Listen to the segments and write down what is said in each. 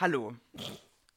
Hallo.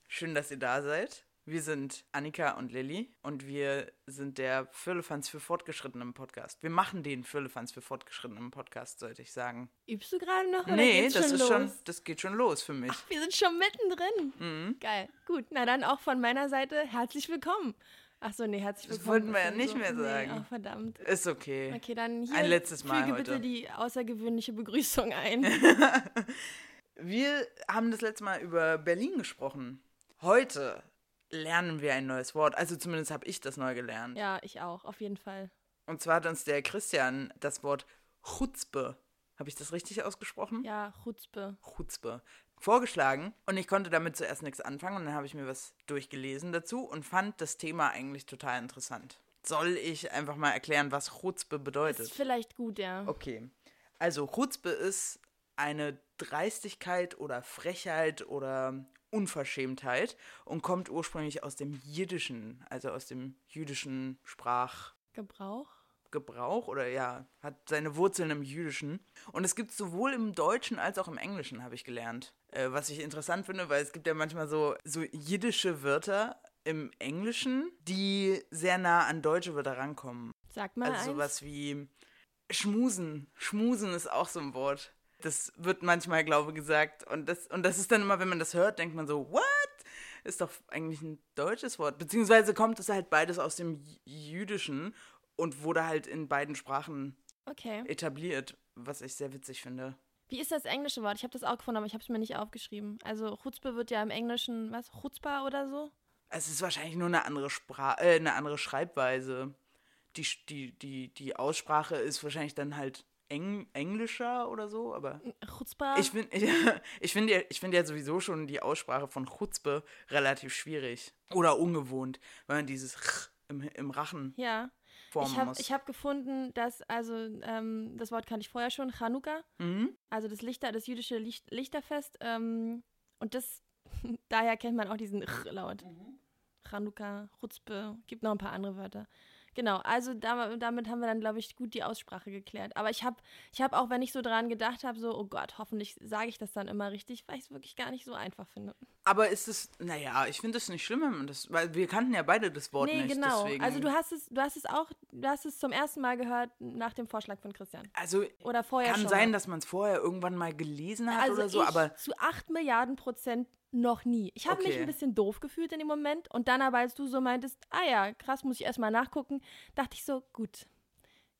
Schön, dass ihr da seid. Wir sind Annika und Lilly und wir sind der Firlefanz für Fortgeschrittenen Podcast. Wir machen den Firlefanz für Fortgeschrittenen Podcast, sollte ich sagen. Übst du gerade noch? Oder nee, geht's das schon ist los? schon, das geht schon los für mich. Ach, wir sind schon mittendrin. Mhm. Geil. Gut, na dann auch von meiner Seite herzlich willkommen. Ach so, nee, herzlich Das willkommen. wollten wir ja nicht so, mehr nee, sagen. Oh, verdammt. Ist okay. Okay, dann hier Ein letztes Mal füge heute. bitte die außergewöhnliche Begrüßung ein. Wir haben das letzte Mal über Berlin gesprochen. Heute lernen wir ein neues Wort. Also zumindest habe ich das neu gelernt. ja, ich auch, auf jeden Fall. Und zwar hat uns der Christian das Wort Chutzpe, habe ich das richtig ausgesprochen? Ja, Chutzpe. Chutzpe, vorgeschlagen. Und ich konnte damit zuerst nichts anfangen. Und dann habe ich mir was durchgelesen dazu und fand das Thema eigentlich total interessant. Soll ich einfach mal erklären, was Chutzpe Ist bedeutet? vielleicht gut, ja. Okay. Also Chutzpe ist eine Dreistigkeit oder Frechheit oder Unverschämtheit und kommt ursprünglich aus dem Jiddischen, also aus dem jüdischen Sprachgebrauch Gebrauch? oder ja, hat seine Wurzeln im Jüdischen. Und es gibt sowohl im Deutschen als auch im Englischen, habe ich gelernt. Äh, was ich interessant finde, weil es gibt ja manchmal so, so jiddische Wörter im Englischen, die sehr nah an deutsche Wörter rankommen. Sag mal Also eins. sowas wie Schmusen. Schmusen ist auch so ein Wort. Das wird manchmal, glaube ich, gesagt. Und das, und das ist dann immer, wenn man das hört, denkt man so, what? Ist doch eigentlich ein deutsches Wort. Beziehungsweise kommt es halt beides aus dem Jüdischen und wurde halt in beiden Sprachen Okay. etabliert, was ich sehr witzig finde. Wie ist das englische Wort? Ich habe das auch gefunden, aber ich habe es mir nicht aufgeschrieben. Also Chutzpe wird ja im Englischen, was? Chutzpah oder so? Es ist wahrscheinlich nur eine andere Sprache, äh, eine andere Schreibweise. Die, die, die, die Aussprache ist wahrscheinlich dann halt Eng englischer oder so, aber Chutzpah? Ich finde ich find ja, ich find ja sowieso schon die Aussprache von Chutzpe relativ schwierig oder ungewohnt, weil man dieses Ch im, im Rachen ja. formen Ich habe muss. ich hab gefunden, dass, also ähm, das Wort kannte ich vorher schon, Chanukka, mhm. also das Lichter, das jüdische Licht, Lichterfest. Ähm, und das, daher kennt man auch diesen Ch-Laut. Chanukka, Chutzpe, gibt noch ein paar andere Wörter. Genau, also da, damit haben wir dann, glaube ich, gut die Aussprache geklärt. Aber ich habe ich hab auch, wenn ich so dran gedacht habe, so, oh Gott, hoffentlich sage ich das dann immer richtig, weil ich es wirklich gar nicht so einfach finde. Aber ist es, naja, ich finde es nicht schlimm, das, weil wir kannten ja beide das Wort nee, nicht. genau. Deswegen, Also du hast es, du hast es auch, du hast es zum ersten Mal gehört nach dem Vorschlag von Christian. also Oder vorher kann schon. sein, dass man es vorher irgendwann mal gelesen hat also oder so, ich aber zu 8 Milliarden Prozent noch nie. Ich habe mich Okay. ein bisschen doof gefühlt in dem Moment und dann aber, als du so meintest, ah ja, krass, muss ich erstmal nachgucken, dachte ich so, gut.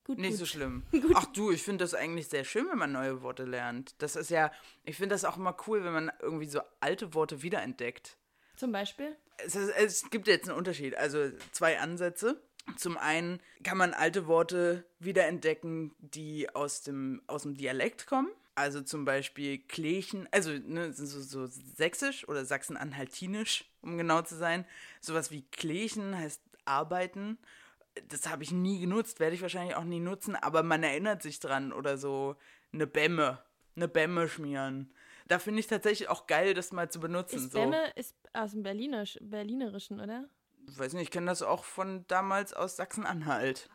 Gut, Nicht gut. so schlimm. Ach du, ich finde das eigentlich sehr schön, wenn man neue Worte lernt. Das ist ja, ich finde das auch immer cool, wenn man irgendwie so alte Worte wiederentdeckt. Zum Beispiel? Es, ist, es gibt jetzt einen Unterschied, also zwei Ansätze. Zum einen kann man alte Worte wiederentdecken, die aus dem, aus dem Dialekt kommen. Also zum Beispiel Klechen, also ne, so, so sächsisch oder sachsen-anhaltinisch, um genau zu sein. Sowas wie Klechen heißt arbeiten. Das habe ich nie genutzt, werde ich wahrscheinlich auch nie nutzen, aber man erinnert sich dran oder so eine Bämme, eine Bämme schmieren. Da finde ich tatsächlich auch geil, das mal zu benutzen. Ist so. Bämme ist aus dem Berlinisch, Berlinerischen, oder? Ich weiß nicht, ich kenne das auch von damals aus Sachsen-Anhalt.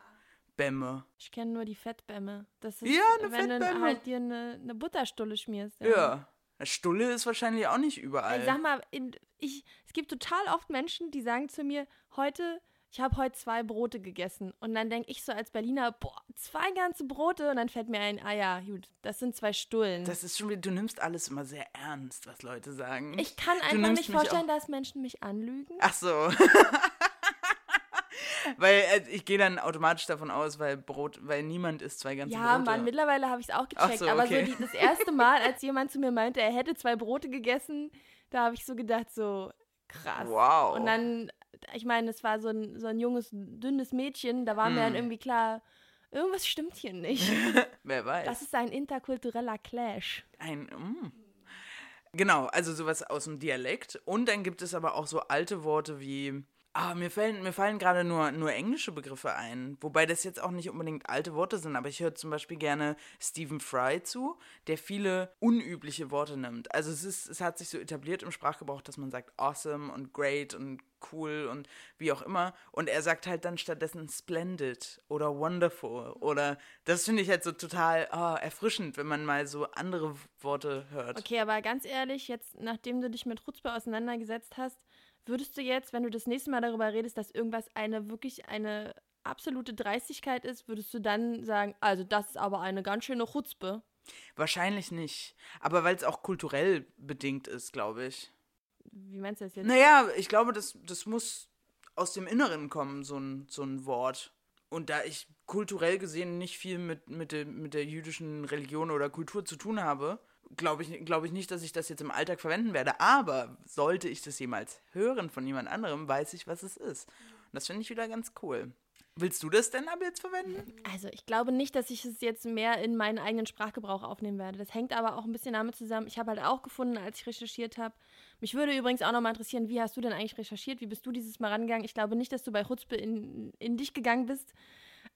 Bämme. Ich kenne nur die Fettbämme. Das ist, Ja, eine wenn du Fettbämme. halt dir eine, eine Butterstulle schmierst. Ja. Der Stulle ist wahrscheinlich auch nicht überall. Sag mal, ich, es gibt total oft Menschen, die sagen zu mir, heute, ich habe heute zwei Brote gegessen. Und dann denke ich so als Berliner, boah, zwei ganze Brote. Und dann fällt mir ein, ah ja, gut, das sind zwei Stullen. das ist schon wieder, du nimmst alles immer sehr ernst, was Leute sagen. ich kann Du einfach nicht vorstellen, dass Menschen mich anlügen. Ach so. weil äh, ich gehe dann automatisch davon aus, weil Brot, weil niemand isst zwei ganze Ja, Brote. Mann, mittlerweile habe ich es auch gecheckt. so, Aber okay. so die, das erste Mal, als jemand zu mir meinte, er hätte zwei Brote gegessen, da habe ich so gedacht, so krass. Wow. Und dann, ich meine, es war so ein, so ein junges, dünnes Mädchen, da war mir dann Hm. irgendwie klar, irgendwas stimmt hier nicht. Wer weiß. Das ist ein interkultureller Clash. Ein, mm. Genau, also sowas aus dem Dialekt. Und dann gibt es aber auch so alte Worte wie Ah, mir fallen, mir fallen gerade nur, nur englische Begriffe ein. Wobei das jetzt auch nicht unbedingt alte Worte sind, aber ich höre zum Beispiel gerne Stephen Fry zu, der viele unübliche Worte nimmt. Also es ist, es hat sich so etabliert im Sprachgebrauch, dass man sagt awesome und great und cool und wie auch immer. Und er sagt halt dann stattdessen splendid oder wonderful. Oder das finde ich halt so total oh, erfrischend, wenn man mal so andere Worte hört. Okay, aber ganz ehrlich, jetzt nachdem du dich mit Rutzpe auseinandergesetzt hast, Würdest du jetzt, wenn du das nächste Mal darüber redest, dass irgendwas eine wirklich eine absolute Dreistigkeit ist, würdest du dann sagen, also das ist aber eine ganz schöne Chutzpe? Wahrscheinlich nicht. Aber weil es auch kulturell bedingt ist, glaube ich. Wie meinst du das jetzt? Naja, ich glaube, das, das muss aus dem Inneren kommen, so ein, so ein Wort. Und da ich kulturell gesehen nicht viel mit, mit, der, mit der jüdischen Religion oder Kultur zu tun habe, glaube ich, glaub ich nicht, dass ich das jetzt im Alltag verwenden werde. Aber sollte ich das jemals hören von jemand anderem, weiß ich, was es ist. Und das finde ich wieder ganz cool. Willst du das denn aber jetzt verwenden? Also ich glaube nicht, dass ich es jetzt mehr in meinen eigenen Sprachgebrauch aufnehmen werde. Das hängt aber auch ein bisschen damit zusammen. Ich habe halt auch gefunden, als ich recherchiert habe. Mich würde übrigens auch nochmal interessieren, wie hast du denn eigentlich recherchiert? Wie bist du dieses Mal rangegangen? Ich glaube nicht, dass du bei Chutzpe in, in dich gegangen bist.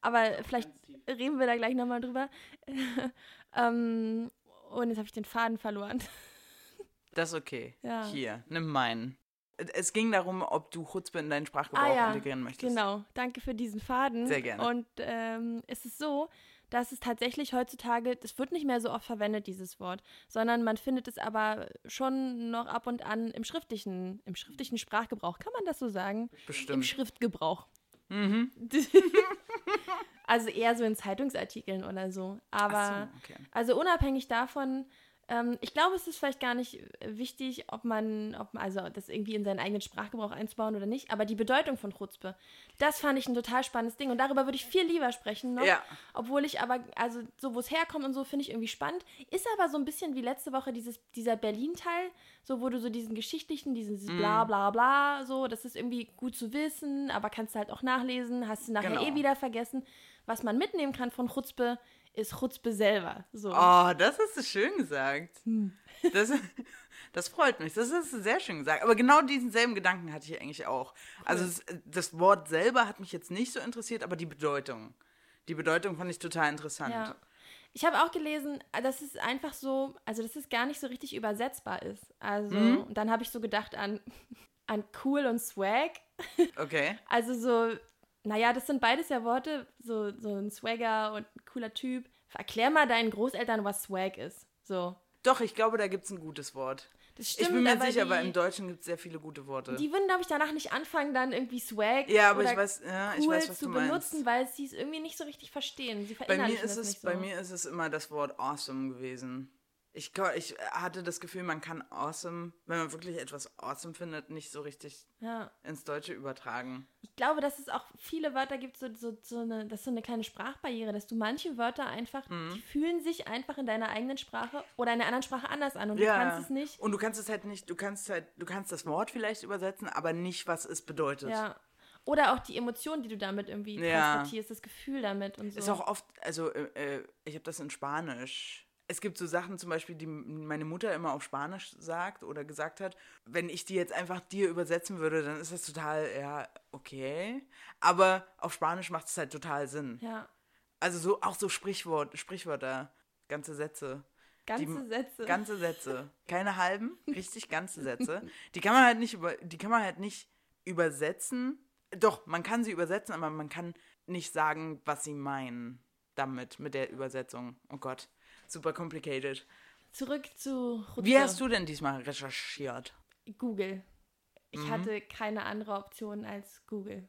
Aber vielleicht reden wir da gleich nochmal drüber. ähm, und jetzt habe ich den Faden verloren. Das ist okay. Ja. Hier, nimm meinen. Es ging darum, ob du Chutzpe in deinen Sprachgebrauch ah, ja, integrieren möchtest. Genau, danke für diesen Faden. Sehr gerne. Und ähm, es ist so, dass es tatsächlich heutzutage, das wird nicht mehr so oft verwendet, dieses Wort, sondern man findet es aber schon noch ab und an im schriftlichen, im schriftlichen Sprachgebrauch. Kann man das so sagen? Bestimmt. Im Schriftgebrauch. Mhm. also eher so in Zeitungsartikeln oder so. Aber Ach so, okay. also unabhängig davon, ähm, ich glaube, es ist vielleicht gar nicht wichtig, ob man, ob man, also das irgendwie in seinen eigenen Sprachgebrauch einzubauen oder nicht, aber die Bedeutung von Chutzpe, das fand ich ein total spannendes Ding und darüber würde ich viel lieber sprechen noch, Ja. obwohl ich aber, also so wo es herkommt und so, finde ich irgendwie spannend, ist aber so ein bisschen wie letzte Woche dieses, dieser Berlin-Teil, so wo du so diesen geschichtlichen, dieses Mhm. bla bla bla, so, das ist irgendwie gut zu wissen, aber kannst du halt auch nachlesen, hast du nachher Genau. eh wieder vergessen. Was man mitnehmen kann von Chutzpe, ist Chutzpe selber. So. Oh, das hast du schön gesagt. Hm. Das, das freut mich. Das ist sehr schön gesagt. Aber genau diesen selben Gedanken hatte ich eigentlich auch. Also es, das Wort selber hat mich jetzt nicht so interessiert, aber die Bedeutung. Die Bedeutung fand ich total interessant. Ja. Ich habe auch gelesen, dass es einfach so, also dass es gar nicht so richtig übersetzbar ist. Also, Mhm. und dann habe ich so gedacht an, an cool und swag. Okay. Also so, naja, das sind beides ja Worte, so, so ein Swagger und ein cooler Typ. Erklär mal deinen Großeltern, was Swag ist. So. Doch, ich glaube, da gibt es ein gutes Wort. Das stimmt, ich bin mir aber sicher, die, aber im Deutschen gibt es sehr viele gute Worte. die würden, glaube ich, danach nicht anfangen, dann irgendwie Swag ja, aber oder ich weiß, ja, cool ich weiß, was zu du meinst. benutzen, weil sie es irgendwie nicht so richtig verstehen. Sie Bei mir, ist es, nicht so. bei mir ist es immer das Wort awesome gewesen. Ich, ich hatte das Gefühl, man kann awesome, wenn man wirklich etwas awesome findet, nicht so richtig ja. ins Deutsche übertragen. Ich glaube, dass es auch viele Wörter gibt, so, so, so eine, das ist so eine kleine Sprachbarriere, dass du manche Wörter einfach, Mhm. die fühlen sich einfach in deiner eigenen Sprache oder in einer anderen Sprache anders an und Ja. du kannst es nicht. Und du kannst es halt nicht, du kannst halt, du kannst das Wort vielleicht übersetzen, aber nicht, was es bedeutet. Ja. Oder auch die Emotion, die du damit irgendwie Ja. transportierst, das Gefühl damit und so. Ist auch oft, also äh, äh, ich habe das in Spanisch. Es gibt so Sachen zum Beispiel, die meine Mutter immer auf Spanisch sagt oder gesagt hat. Wenn ich die jetzt einfach dir übersetzen würde, dann ist das total, ja, okay. Aber auf Spanisch macht es halt total Sinn. ja. Also so auch so Sprichwort, Sprichwörter, ganze Sätze. Ganze die, Sätze. Ganze Sätze. Keine halben, richtig ganze Sätze. Die kann man halt nicht über, die kann man halt nicht übersetzen. Doch, man kann sie übersetzen, aber man kann nicht sagen, was sie meinen damit, mit der Übersetzung. Oh Gott, super complicated. Zurück zu Wie Rutger. hast du denn diesmal recherchiert? Google. Ich Mhm. hatte keine andere Option als Google.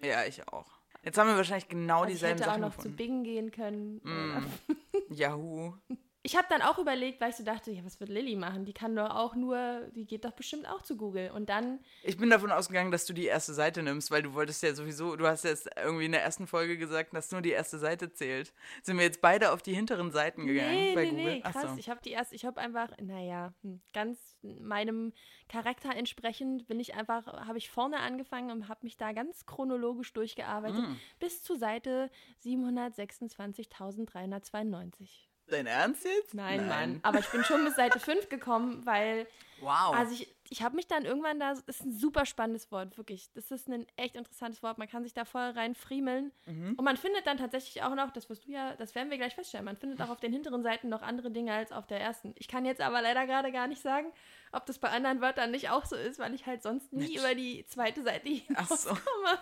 Ja, ich auch. Jetzt haben wir wahrscheinlich genau Also ich dieselben hätte auch Sachen noch zu gefunden. Bing gehen können. Mm. Yahoo. Ich habe dann auch überlegt, weil ich so dachte, ja, was wird Lilly machen? Die kann doch auch nur, die geht doch bestimmt auch zu Google. Und dann, Ich bin davon ausgegangen, dass du die erste Seite nimmst, weil du wolltest ja sowieso, du hast jetzt irgendwie in der ersten Folge gesagt, dass nur die erste Seite zählt. Sind wir jetzt beide auf die hinteren Seiten gegangen nee, bei nee, Google? nee, krass. so. Ich habe die erst, ich habe einfach, naja, hm, ganz meinem Charakter entsprechend bin ich einfach, habe ich vorne angefangen und habe mich da ganz chronologisch durchgearbeitet Mm. bis zu Seite 726.392. Dein Ernst jetzt? Nein, Mann. Aber ich bin schon bis Seite 5 gekommen, weil Wow. Also ich, ich habe mich dann irgendwann da, das ist ein super spannendes Wort, wirklich. Das ist ein echt interessantes Wort. Man kann sich da voll rein friemeln. Mhm. Und man findet dann tatsächlich auch noch, das wirst du ja, das werden wir gleich feststellen, man findet auch auf den hinteren Seiten noch andere Dinge als auf der ersten. Ich kann jetzt aber leider gerade gar nicht sagen, ob das bei anderen Wörtern nicht auch so ist, weil ich halt sonst nie Mensch. über die zweite Seite Ach so. hinauskomme.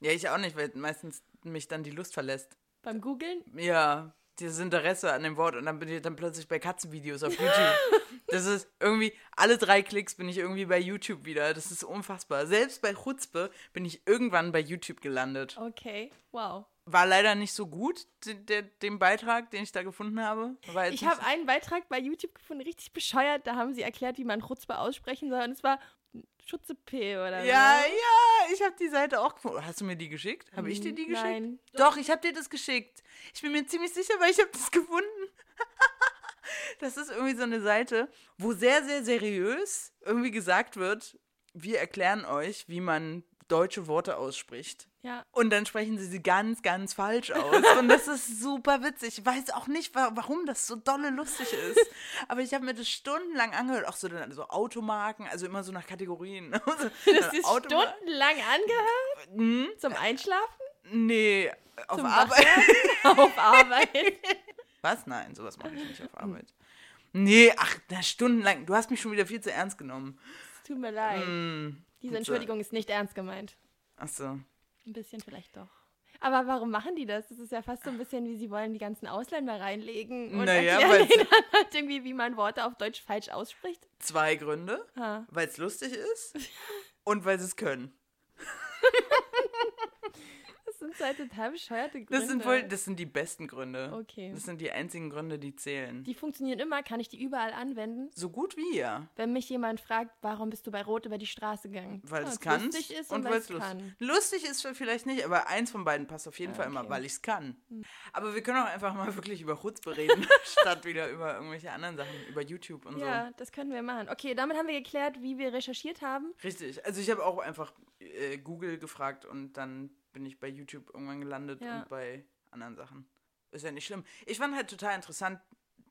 Ja, ich auch nicht, weil meistens mich dann die Lust verlässt. Beim Googlen. Ja, dieses Interesse an dem Wort und dann bin ich dann plötzlich bei Katzenvideos auf YouTube. Das ist irgendwie, alle drei Klicks bin ich irgendwie bei YouTube wieder. Das ist unfassbar. Selbst bei Chutzpe bin ich irgendwann bei YouTube gelandet. Okay, wow. War leider nicht so gut, den, Beitrag, den ich da gefunden habe. Ich habe einen Beitrag bei YouTube gefunden, richtig bescheuert. Da haben sie erklärt, wie man Chutzpe aussprechen soll. Und es war Schutze P oder Ja, so. ja, ich habe die Seite auch gefunden. Hast du mir die geschickt? Habe ich dir die geschickt? Nein. Doch, ich habe dir das geschickt. Ich bin mir ziemlich sicher, weil ich habe das gefunden. das ist irgendwie so eine Seite, wo sehr, sehr seriös irgendwie gesagt wird, wir erklären euch, wie man deutsche Worte ausspricht. Ja. Und dann sprechen sie sie ganz, ganz falsch aus. Und das ist super witzig. Ich weiß auch nicht, wa warum das so dolle lustig ist. Aber ich habe mir das stundenlang angehört. Auch so, dann so Automarken, also immer so nach Kategorien. Das ist Automa- stundenlang angehört Hm? zum Einschlafen, Nee, auf zum Arbeit. Auf Arbeit. Was? Nein, sowas mache ich nicht auf Arbeit. Nee, ach, na, stundenlang. Du hast mich schon wieder viel zu ernst genommen. Es tut mir leid. Hm, Diese. Entschuldigung ist nicht ernst gemeint. Ach so. Ein bisschen vielleicht doch. Aber warum machen die das? Das ist ja fast so ein bisschen wie sie wollen die ganzen Ausländer reinlegen und Naja, erklären denen halt irgendwie, wie man Worte auf Deutsch falsch ausspricht. Zwei Gründe. Weil es lustig ist und weil sie es können. Das sind zwei total bescheuerte Gründe. Das sind wohl, das sind die besten Gründe. Okay. Das sind die einzigen Gründe, die zählen. Die funktionieren immer, kann ich die überall anwenden. so gut wie ja. Wenn mich jemand fragt, warum bist du bei Rot über die Straße gegangen? Weil Ja, es kann lustig ist und, und weil es lustig kann. Lustig ist vielleicht nicht, aber eins von beiden passt auf jeden Ah, Fall immer, okay. weil ich es kann. Aber wir können auch einfach mal wirklich über Chutzpe reden, statt wieder über irgendwelche anderen Sachen, über YouTube und so. Ja, das können wir machen. Okay, damit haben wir geklärt, wie wir recherchiert haben. Richtig. Also ich habe auch einfach äh, Google gefragt und dann bin ich bei YouTube irgendwann gelandet Ja. und bei anderen Sachen. Ist ja nicht schlimm. Ich fand halt total interessant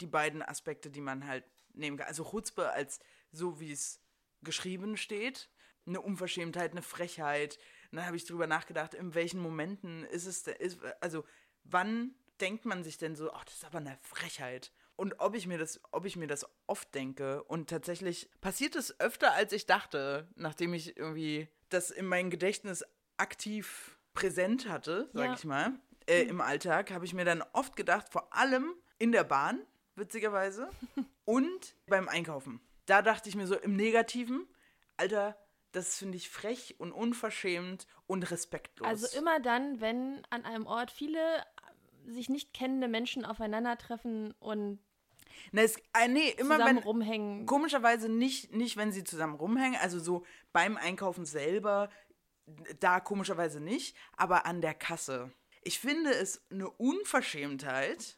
die beiden Aspekte, die man halt nehmen kann. Also Chutzpe als so, wie es geschrieben steht. Eine Unverschämtheit, eine Frechheit. Und dann habe ich drüber nachgedacht, in welchen Momenten ist es, ist, also wann denkt man sich denn so, ach, das ist aber eine Frechheit. Und ob ich mir das, ob ich mir das oft denke. Und tatsächlich passiert es öfter, als ich dachte, nachdem ich irgendwie das in meinem Gedächtnis aktiv präsent hatte, sag Ja. ich mal, äh, im Alltag, habe ich mir dann oft gedacht, vor allem in der Bahn, witzigerweise, und beim Einkaufen. Da dachte ich mir so im Negativen, Alter, das finde ich frech und unverschämt und respektlos. Also immer dann, wenn an einem Ort viele äh, sich nicht kennende Menschen aufeinandertreffen und Na, es, äh, nee, immer zusammen wenn, rumhängen. Komischerweise nicht, nicht, wenn sie zusammen rumhängen, also so beim Einkaufen selber, da komischerweise nicht, aber an der Kasse. Ich finde es eine Unverschämtheit,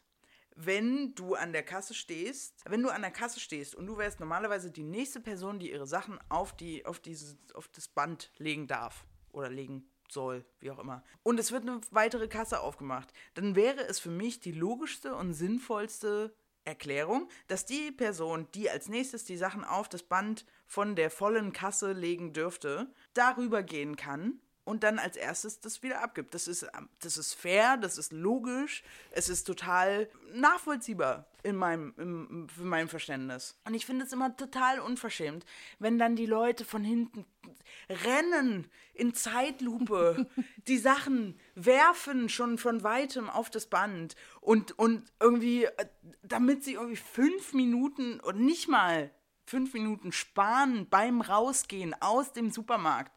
wenn du an der Kasse stehst, wenn du an der Kasse stehst und du wärst normalerweise die nächste Person, die ihre Sachen auf, die, auf, dieses, auf das Band legen darf oder legen soll, wie auch immer. Und es wird eine weitere Kasse aufgemacht. Dann wäre es für mich die logischste und sinnvollste Erklärung, dass die Person, die als nächstes die Sachen auf das Band von der vollen Kasse legen dürfte, darüber gehen kann und dann als erstes das wieder abgibt. Das ist, ähm, das ist fair, das ist logisch, es ist total nachvollziehbar in meinem, im, für mein Verständnis. Und ich finde es immer total unverschämt, wenn dann die Leute von hinten rennen in Zeitlupe, die Sachen werfen schon von weitem auf das Band und, und irgendwie, äh, damit sie irgendwie fünf Minuten und nicht mal fünf Minuten sparen beim Rausgehen aus dem Supermarkt.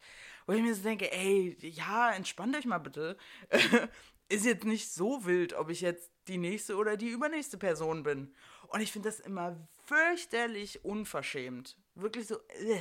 Wo ich mir so denke, ey, ja, entspannt euch mal bitte. Ist jetzt nicht so wild, ob ich jetzt die nächste oder die übernächste Person bin. Und ich finde das immer fürchterlich unverschämt. Wirklich so, äh.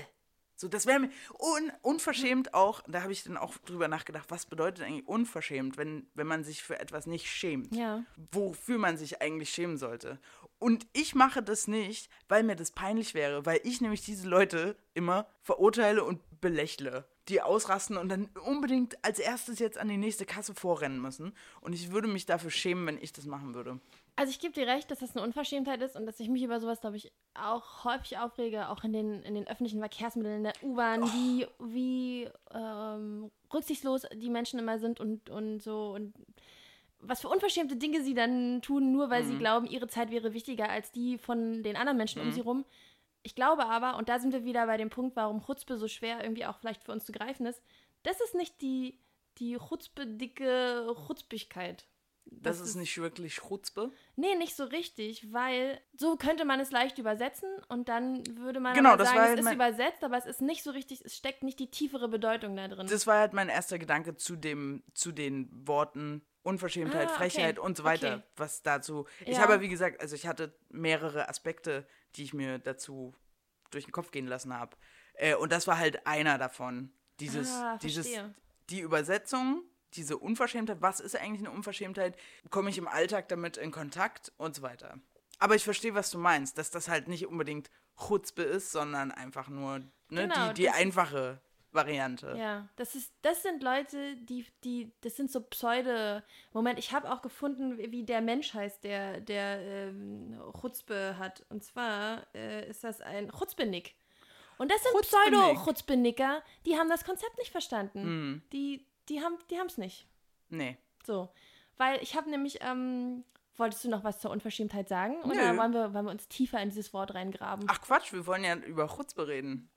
So, das wäre mir un unverschämt auch, da habe ich dann auch drüber nachgedacht, was bedeutet eigentlich unverschämt, wenn, wenn man sich für etwas nicht schämt Ja. wofür man sich eigentlich schämen sollte. Und ich mache das nicht, weil mir das peinlich wäre, weil ich nämlich diese Leute immer verurteile und belächle. die ausrasten und dann unbedingt als erstes jetzt an die nächste Kasse vorrennen müssen. Und ich würde mich dafür schämen, wenn ich das machen würde. Also ich gebe dir recht, dass das eine Unverschämtheit ist und dass ich mich über sowas, glaube ich, auch häufig aufrege, auch in den, in den öffentlichen Verkehrsmitteln, in der U-Bahn, oh. wie, wie ähm, rücksichtslos die Menschen immer sind und, und so und was für unverschämte Dinge sie dann tun, nur weil mhm. sie glauben, ihre Zeit wäre wichtiger als die von den anderen Menschen mhm. um sie rum. Ich glaube aber, und da sind wir wieder bei dem Punkt, warum Chutzpe so schwer irgendwie auch vielleicht für uns zu greifen ist, das ist nicht die, die Chutzpe-dicke Chutzpigkeit. Das, das ist, nicht wirklich Chutzpe? Nee, nicht so richtig, weil so könnte man es leicht übersetzen und dann würde man genau, sagen, halt es ist übersetzt, aber es ist nicht so richtig, es steckt nicht die tiefere Bedeutung da drin. Das war halt mein erster Gedanke zu, dem, zu den Worten Unverschämtheit, ah, Frechheit okay. und so weiter, okay. was dazu. Ich habe, wie gesagt, also ich hatte mehrere Aspekte, die ich mir dazu durch den Kopf gehen lassen habe. Äh, und das war halt einer davon. Dieses, ah, dieses, die Übersetzung, diese Unverschämtheit, was ist eigentlich eine Unverschämtheit? Komme ich im Alltag damit in Kontakt und so weiter. Aber ich verstehe, was du meinst, dass das halt nicht unbedingt Chutzpe ist, sondern einfach nur ne, genau, die, die einfache Variante. Ja, das ist, das sind Leute, die, die, das sind so Pseudo. Moment, ich habe auch gefunden, wie der Mensch heißt, der, der ähm, Chutzpe hat. Und zwar äh, ist das ein Chutzpenick. Und das sind Pseudo-Chutzpenicker, die haben das Konzept nicht verstanden. Mm. Die, die haben die es nicht. Nee. So. Weil ich habe nämlich, ähm, wolltest du noch was zur Unverschämtheit sagen? Oder wollen wir, wollen wir uns tiefer in dieses Wort reingraben? Ach Quatsch, wir wollen ja über Chutzpe reden.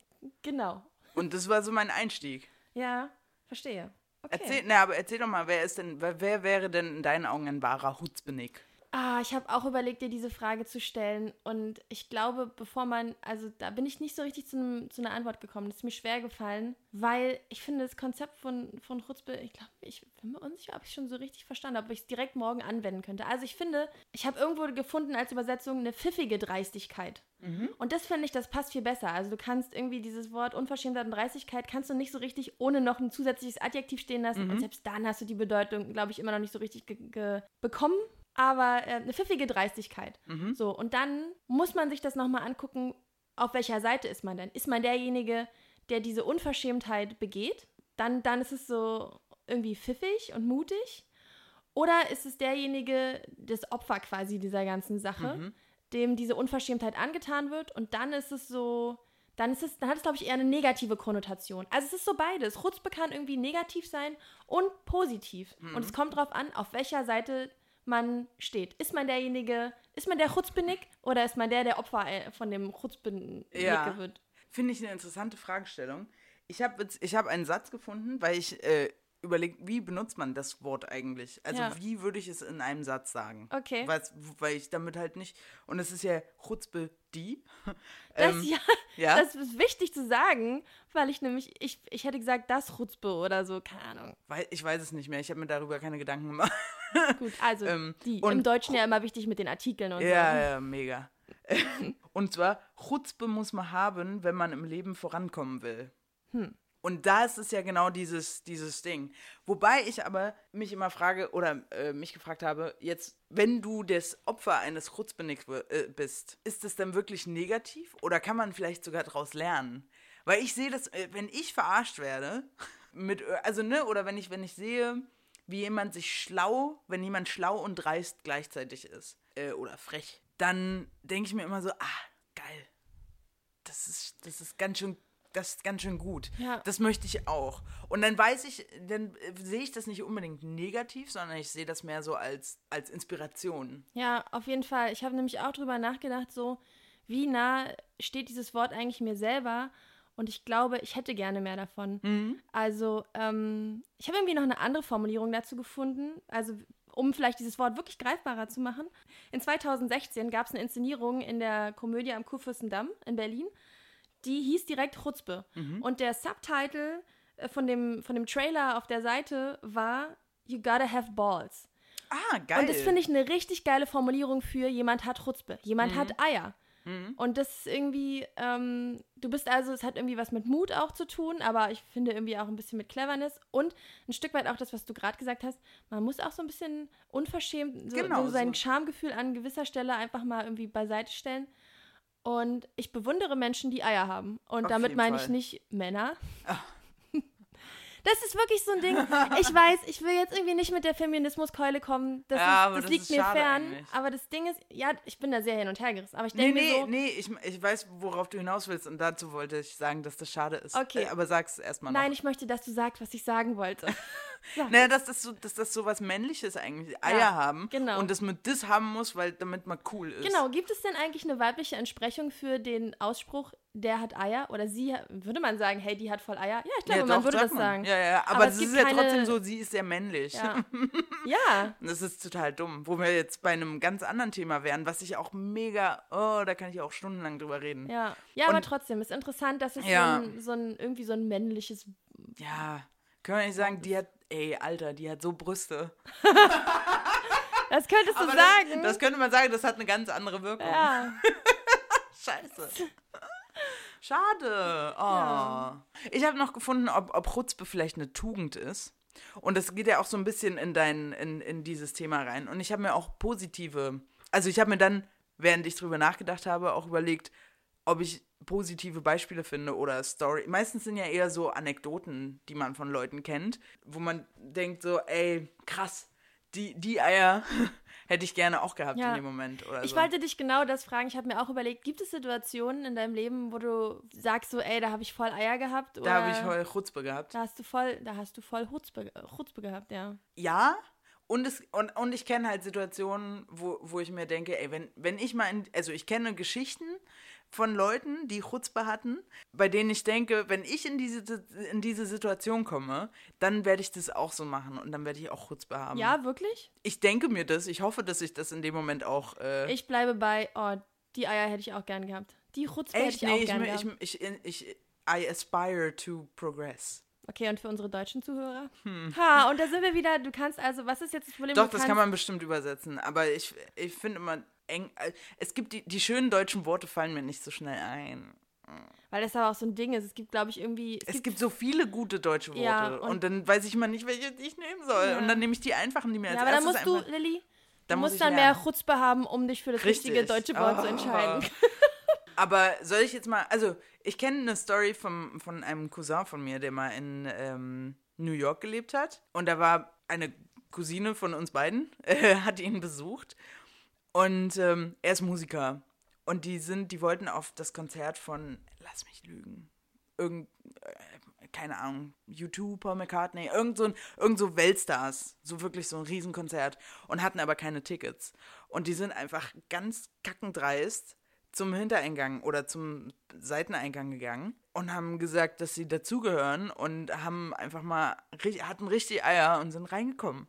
Genau. Und das war so mein Einstieg. Ja, verstehe. Okay. Erzähl, na, aber erzähl doch mal, wer ist denn, wer wäre denn in deinen Augen ein wahrer Hutzbenig? Ah, ich habe auch überlegt, dir diese Frage zu stellen. Und ich glaube, bevor man, also da bin ich nicht so richtig zu, einem, zu einer Antwort gekommen. Das ist mir schwer gefallen, weil ich finde das Konzept von, von Chutzpe, ich glaube, ich bin mir unsicher, ob ich es schon so richtig verstanden habe, ob ich es direkt morgen anwenden könnte. Also ich finde, ich habe irgendwo gefunden als Übersetzung eine pfiffige Dreistigkeit. Mhm. Und das finde ich, das passt viel besser. Also du kannst irgendwie dieses Wort Unverschämtheit und Dreistigkeit kannst du nicht so richtig ohne noch ein zusätzliches Adjektiv stehen lassen. Mhm. Und selbst dann hast du die Bedeutung, glaube ich, immer noch nicht so richtig bekommen aber äh, eine pfiffige Dreistigkeit. Mhm. So, und dann muss man sich das nochmal angucken, auf welcher Seite ist man denn? Ist man derjenige, der diese Unverschämtheit begeht? Dann, dann ist es so irgendwie pfiffig und mutig. Oder ist es derjenige, das Opfer quasi dieser ganzen Sache, mhm. dem diese Unverschämtheit angetan wird? Und dann ist es so, dann ist es, dann hat es, glaube ich, eher eine negative Konnotation. Also es ist so beides. Chutzpe kann irgendwie negativ sein und positiv. Mhm. Und es kommt darauf an, auf welcher Seite man steht. Ist man derjenige, ist man der Chutzbenig oder ist man der, der Opfer äh, von dem Chutzbenig ja, wird? Finde ich eine interessante Fragestellung. Ich habe ich hab einen Satz gefunden, weil ich äh, überlegt, wie benutzt man das Wort eigentlich? Also ja. wie würde ich es in einem Satz sagen? Okay. Weil, weil ich damit halt nicht. Und es ist ja Chutzpe die. Das, ähm, ja, ja, das ist wichtig zu sagen, weil ich nämlich, ich, ich hätte gesagt, das Chutzpe oder so, keine Ahnung. Weil, ich weiß es nicht mehr, ich habe mir darüber keine Gedanken gemacht. Gut, also ähm, die. Im Deutschen ja immer wichtig mit den Artikeln und ja, so. Ja, ja, mega. und zwar, Chutzpe muss man haben, wenn man im Leben vorankommen will. Hm. Und da ist es ja genau dieses, dieses Ding. Wobei ich aber mich immer frage oder äh, mich gefragt habe, jetzt, wenn du das Opfer eines Chutzpenick äh, bist, ist das dann wirklich negativ oder kann man vielleicht sogar daraus lernen? Weil ich sehe das, äh, wenn ich verarscht werde, mit, äh, also ne, oder wenn ich, wenn ich sehe, wie jemand sich schlau, wenn jemand schlau und dreist gleichzeitig ist, äh, oder frech, dann denke ich mir immer so, ah, geil. Das ist, das ist ganz schön das ist ganz schön gut. Ja. Das möchte ich auch. Und dann weiß ich, dann äh, sehe ich das nicht unbedingt negativ, sondern ich sehe das mehr so als, als Inspiration. Ja, auf jeden Fall. Ich habe nämlich auch drüber nachgedacht, so, wie nah steht dieses Wort eigentlich mir selber? Und ich glaube, ich hätte gerne mehr davon. Mhm. Also, ähm, ich habe irgendwie noch eine andere Formulierung dazu gefunden. Also, um vielleicht dieses Wort wirklich greifbarer zu machen. In 2016 gab es eine Inszenierung in der Komödie am Kurfürstendamm in Berlin die hieß direkt Chutzpe. Mhm. Und der Subtitle äh, von dem, von dem Trailer auf der Seite war You gotta have balls. Ah, geil. Und das finde ich eine richtig geile Formulierung für jemand hat Chutzpe. Jemand mhm. hat Eier. Mhm. Und das ist irgendwie, ähm, du bist also, es hat irgendwie was mit Mut auch zu tun, aber ich finde irgendwie auch ein bisschen mit Cleverness und ein Stück weit auch das, was du gerade gesagt hast, man muss auch so ein bisschen unverschämt so, genau, so sein so. Schamgefühl an gewisser Stelle einfach mal irgendwie beiseite stellen. Und ich bewundere Menschen, die Eier haben. Und Auf damit meine ich nicht Männer. Das ist wirklich so ein Ding. Ich weiß, ich will jetzt irgendwie nicht mit der Feminismuskeule kommen. Das, Ja, ist, das das liegt mir fern. eigentlich. Aber das Ding ist, ja, ich bin da sehr hin und her gerissen. Aber ich Nee, denke nee, mir so, nee, ich, ich weiß, worauf du hinaus willst und dazu wollte ich sagen, dass das schade ist. Okay. Äh, Aber sag's erstmal noch. nein, ich möchte, dass du sagst, was ich sagen wollte. Naja, dass das so, dass das so was Männliches eigentlich, Eier haben. genau. Und dass man das haben muss, weil damit man cool ist. Genau, gibt es denn eigentlich eine weibliche Entsprechung für den Ausspruch, der hat Eier? Oder sie, würde man sagen, hey, die hat voll Eier? Ja, ich glaube, Ja, man doch, würde sagt das man. sagen. Ja, ja, aber, Aber es ist ja keine- trotzdem so, sie ist sehr männlich. Ja. ja. Das ist total dumm. Wo wir jetzt bei einem ganz anderen Thema wären, was ich auch mega, oh, da kann ich auch stundenlang drüber reden. Ja, ja aber Und- trotzdem, ist interessant, dass es Ja. so, ein, so ein irgendwie so ein männliches. Ja, können wir nicht sagen, die hat, ey, Alter, die hat so Brüste. Das könntest du Aber sagen. Das, das könnte man sagen, das hat eine ganz andere Wirkung. ja. Scheiße. Schade. Oh. Ich habe noch gefunden, ob, ob Chutzpe vielleicht eine Tugend ist. Und das geht ja auch so ein bisschen in, dein, in, in dieses Thema rein. Und ich habe mir auch positive, also ich habe mir dann, während ich drüber nachgedacht habe, auch überlegt, ob ich positive Beispiele finde oder Story. Meistens sind ja eher so Anekdoten, die man von Leuten kennt, wo man denkt so, ey, krass, die, die Eier hätte ich gerne auch gehabt Ja. in dem Moment oder Ich so. wollte dich genau das fragen. Ich habe mir auch überlegt, gibt es Situationen in deinem Leben, wo du sagst so, ey, da habe ich voll Eier gehabt? Oder da habe ich voll Chutzpe gehabt. Da hast du voll, da hast du voll Chutzpe, Chutzpe gehabt, ja. ja, und, es, und, und ich kenne halt Situationen, wo, wo ich mir denke, ey, wenn, wenn ich mal in, also ich kenne Geschichten von Leuten, die Chutzpe hatten, bei denen ich denke, wenn ich in diese, in diese Situation komme, dann werde ich das auch so machen und dann werde ich auch Chutzpe haben. Ja, wirklich? Ich denke mir das, ich hoffe, dass ich das in dem Moment auch. Äh, Ich bleibe bei, oh, die Eier hätte ich auch gern gehabt. Die Chutzpe hätte ich auch nee, ich, gern ich, gehabt. ich, ich, ich, I aspire to progress. Okay, und für unsere deutschen Zuhörer? Ha, und da sind wir wieder, du kannst also, was ist jetzt das Problem? Hm. Doch, das kann man bestimmt übersetzen. Aber ich, ich finde immer eng. äh, Es gibt die, die schönen deutschen Worte fallen mir nicht so schnell ein. Weil das aber auch so ein Ding ist. Es gibt, glaube ich, irgendwie. Es gibt so viele gute deutsche Worte. Ja, und, und- dann weiß ich immer nicht, welche ich nehmen soll. Ja. Und dann nehme ich die einfachen, die mir als Ja, aber dann erstes musst du, Lilly, du musst dann lernen. mehr Chutzpe haben, um dich für das Richtig. richtige deutsche Wort zu Oh. entscheiden. Aber soll ich jetzt mal, also ich kenne eine Story vom, von einem Cousin von mir, der mal in ähm, New York gelebt hat. Und da war eine Cousine von uns beiden, äh, hat ihn besucht. Und ähm, er ist Musiker. Und die sind, die wollten auf das Konzert von, lass mich lügen, irgend, äh, keine Ahnung, YouTube, Paul McCartney, irgend so, ein, irgend so Weltstars, so wirklich so ein Riesenkonzert und hatten aber keine Tickets. Und die sind einfach ganz kackendreist zum Hintereingang oder zum Seiteneingang gegangen und haben gesagt, dass sie dazugehören und haben einfach mal, hatten richtig Eier und sind reingekommen.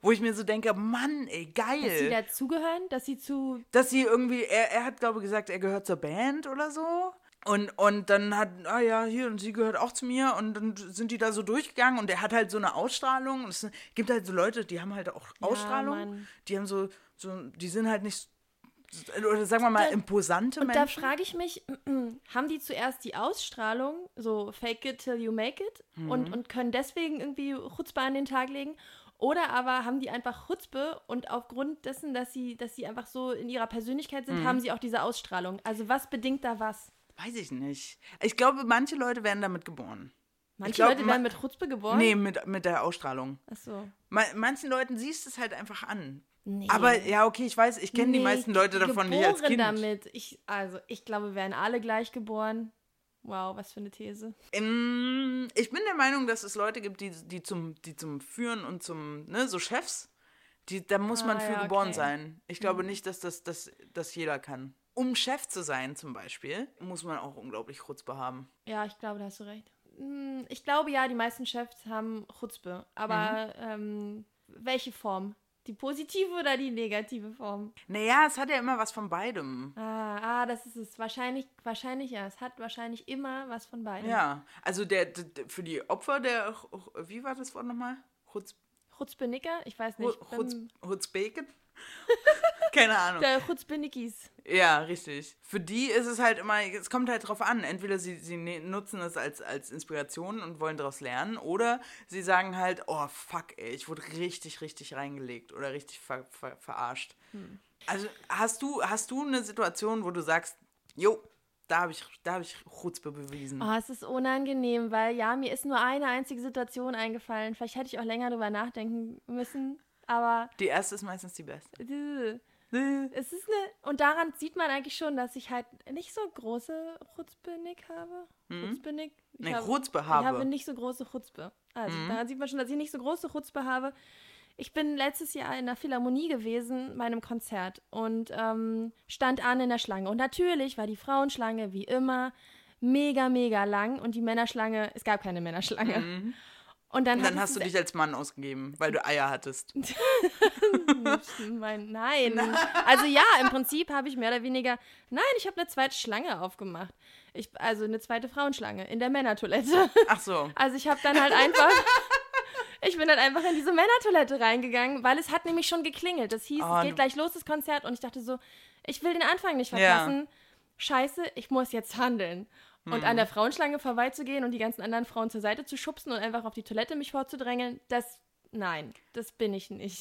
Wo ich mir so denke, Mann, ey, geil. Dass sie dazugehören, dass sie zu. dass sie irgendwie, er, er hat, glaube ich, gesagt, er gehört zur Band oder so. Und, und dann hat, ah ja, hier, und sie gehört auch zu mir. Und dann sind die da so durchgegangen und er hat halt so eine Ausstrahlung. Und es gibt halt so Leute, die haben halt auch Ausstrahlung. Mann. die haben so, so, die sind halt nicht, oder sagen wir mal, Da- imposante Und da Menschen. frage ich mich, haben die zuerst die Ausstrahlung, so fake it till you make it, Mhm. und, und können deswegen irgendwie Chutzpe an den Tag legen? Oder aber haben die einfach Chutzpe und aufgrund dessen, dass sie, dass sie einfach so in ihrer Persönlichkeit Mhm. sind, haben sie auch diese Ausstrahlung? Also was bedingt da was? Weiß ich nicht. Ich glaube, manche Leute werden damit geboren. Manche glaub, Leute werden mit Chutzpe geboren? Nee, mit, mit der Ausstrahlung. Achso. Ma manchen Leuten siehst du es halt einfach an. Nee. Aber ja, okay, ich weiß, ich kenne die Nee, meisten Leute davon nicht als Kind. damit. Ich, also, ich glaube, wir werden alle gleich geboren. Wow, was für eine These. Ähm, ich bin der Meinung, dass es Leute gibt, die, die, zum, die zum Führen und zum, ne, so Chefs, die, da muss Ah, man für ja, geboren okay. sein. Ich glaube nicht, dass das, das, das jeder kann. Um Chef zu sein zum Beispiel, muss man auch unglaublich Chutzpe haben. Ja, ich glaube, da hast du recht. Hm, Ich glaube ja, die meisten Chefs haben Chutzpe. Aber Mhm. ähm, welche Form? Die positive oder die negative Form? Naja, es hat ja immer was von beidem. Ah, ah das ist es. Wahrscheinlich, wahrscheinlich ja. Es hat wahrscheinlich immer was von beiden. Ja, also der, der, für die Opfer der, wie war das Wort nochmal? Chutz? Ich weiß nicht. Chutz, Beim- Chutzbeken? Keine Ahnung. Der Chutzpe-Nickis. Ja, richtig. Für die ist es halt immer, es kommt halt drauf an. Entweder sie, sie ne- nutzen es als, als Inspiration und wollen daraus lernen, oder sie sagen halt, oh fuck, ey, ich wurde richtig, richtig reingelegt oder richtig ver, ver, verarscht. Also hast du, hast du eine Situation, wo du sagst, jo, da habe ich, da hab ich Chutzpe bewiesen. Oh, es ist unangenehm, weil ja, mir ist nur eine einzige Situation eingefallen. Vielleicht hätte ich auch länger drüber nachdenken müssen, aber. Die erste ist meistens die beste. Äh, es ist eine. Und daran sieht man eigentlich schon, dass ich halt nicht so große Chutzpe-Nick habe. Mhm. Chutzpe-Nick. Ich Nee, habe- Chutzpe Ich habe. habe nicht so große Chutzpe. Also Mhm. daran sieht man schon, dass ich nicht so große Chutzpe habe. Ich bin letztes Jahr in der Philharmonie gewesen, bei einem Konzert und ähm, stand an in der Schlange. Und natürlich war die Frauenschlange wie immer mega, mega lang und die Männerschlange, es gab keine Männerschlange. Mhm. Und dann, Und dann hast du dich als Mann ausgegeben, weil du Eier hattest. Mein, nein. Also ja, im Prinzip habe ich mehr oder weniger. Nein, ich habe eine zweite Schlange aufgemacht. Ich, also eine zweite Frauenschlange in der Männertoilette. Ach so. Also ich habe dann halt einfach. Ich bin dann einfach in diese Männertoilette reingegangen, weil es hat nämlich schon geklingelt. Das hieß, Oh, es geht gleich los, das Konzert. Und ich dachte so, ich will den Anfang nicht Ja. verpassen. Scheiße, ich muss jetzt handeln. Und Hm. an der Frauenschlange vorbeizugehen und die ganzen anderen Frauen zur Seite zu schubsen und einfach auf die Toilette mich vorzudrängeln, das, nein, das bin ich nicht.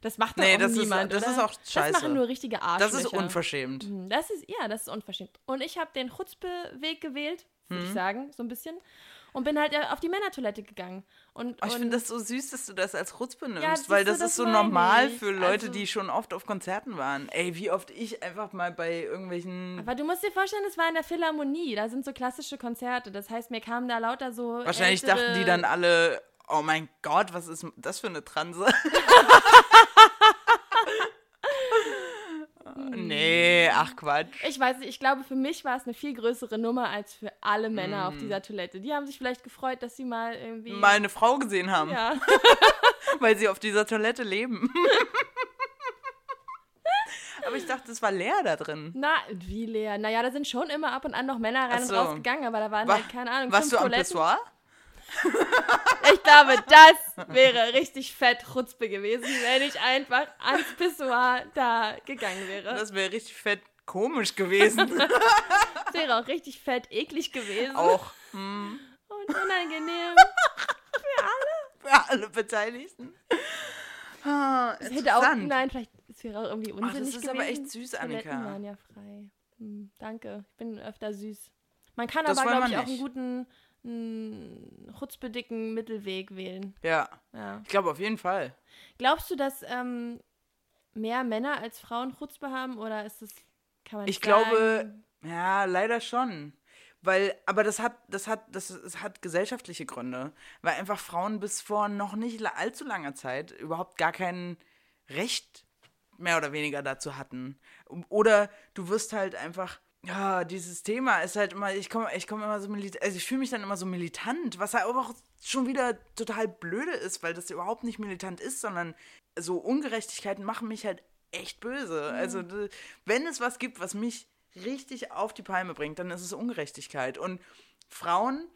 Das macht doch Hm. Nee, das ist- niemand, das oder? ist auch Das scheiße. machen nur richtige Arschlöcher. Das ist unverschämt. Hm, Das ist, ja, das ist unverschämt. Und ich habe den Chutzpe-Weg gewählt, würde Hm. ich sagen, so ein bisschen. Und bin halt äh, auf die Männertoilette gegangen. Und, Oh, ich finde das so süß, dass du das als Chutzpe nimmst, siehst weil das, das ist so normal ich. für Leute, Also- die schon oft auf Konzerten waren. Ey, wie oft ich einfach mal bei irgendwelchen. aber du musst dir vorstellen, es war in der Philharmonie. Da sind so klassische Konzerte. Das heißt, mir kamen da lauter so. Wahrscheinlich ältere, dachten die dann alle, oh mein Gott, was ist das für eine Transe? nee, ach Quatsch. Ich weiß nicht, ich glaube, für mich war es eine viel größere Nummer als für alle Männer Mm. auf dieser Toilette. Die haben sich vielleicht gefreut, dass sie mal irgendwie. Mal eine Frau gesehen haben, ja. weil sie auf dieser Toilette leben. Aber ich dachte, es war leer da drin. Na, wie leer. Naja, da sind schon immer ab und an noch Männer rein und so. raus gegangen, aber da waren Wa- halt, keine Ahnung, Warst du am Toiletten. Ich glaube, das wäre richtig fett Chutzpe gewesen, wenn ich einfach ans Pissoir da gegangen wäre. Das Das wäre richtig fett komisch gewesen. wäre auch richtig fett eklig gewesen. Auch Und unangenehm. für alle Beteiligten. Ah, Es hätte auch, nein, vielleicht, es wäre auch irgendwie Ach, unsinnig das ist gewesen. aber echt süß, Annika. waren ja frei. Hm, danke, ich bin öfter süß. Man kann Das aber, glaube ich, auch einen nicht. guten, mh, chutzpedicken Mittelweg wählen. Ja, Ja. ich glaube auf jeden Fall. Glaubst du, dass ähm, mehr Männer als Frauen Chutzpe haben oder ist das, kann man nicht Ich glaube, sagen? ja, leider schon. Weil, aber das hat, das hat, das, es hat gesellschaftliche Gründe. Weil einfach Frauen bis vor noch nicht allzu langer Zeit überhaupt gar kein Recht mehr oder weniger dazu hatten. Oder du wirst halt einfach, ja, dieses Thema ist halt immer, ich komme ich komm immer so militant, also ich fühle mich dann immer so militant, was halt aber auch schon wieder total blöde ist, weil das überhaupt nicht militant ist, sondern so Ungerechtigkeiten machen mich halt echt böse. Also d- wenn es was gibt, was mich richtig auf die Palme bringt, dann ist es Ungerechtigkeit. Und Frauen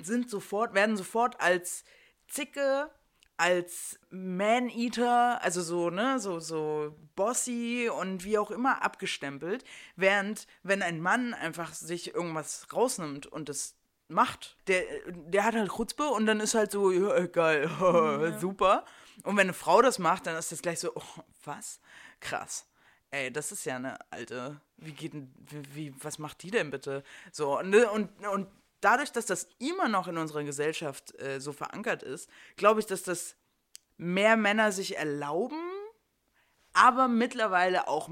sind sofort, werden sofort als Zicke, als Man-Eater, also so, ne, so, so bossy und wie auch immer abgestempelt, während wenn ein Mann einfach sich irgendwas rausnimmt und das macht, der, der hat halt Chutzpe und dann ist halt so, ja, geil, super. Und wenn eine Frau das macht, dann ist das gleich so, oh, was? Krass. Ey, das ist ja eine alte, wie geht denn, wie, wie was macht die denn bitte? So, und, und, und dadurch, dass das immer noch in unserer Gesellschaft äh, so verankert ist, glaube ich, dass das mehr Männer sich erlauben, aber mittlerweile auch,